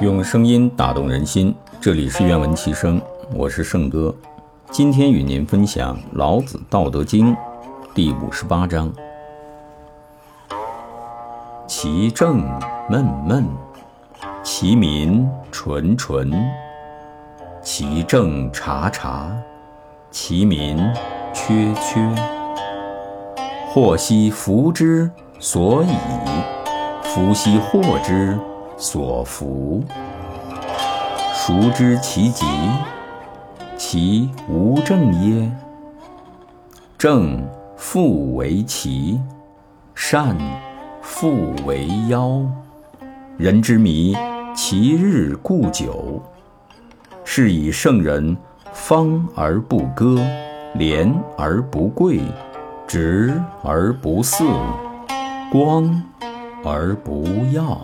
用声音打动人心，这里是愿闻其声，我是圣哥。今天与您分享《老子·道德经》第五十八章：其政闷闷，其民淳淳；其政察察，其民缺缺。祸兮福之所倚，福兮祸之所服。孰知其极？其无正耶？正复为奇，善复为妖。人之迷，其日固久。是以圣人方而不割，廉而不贵，直而不肆，光而不耀。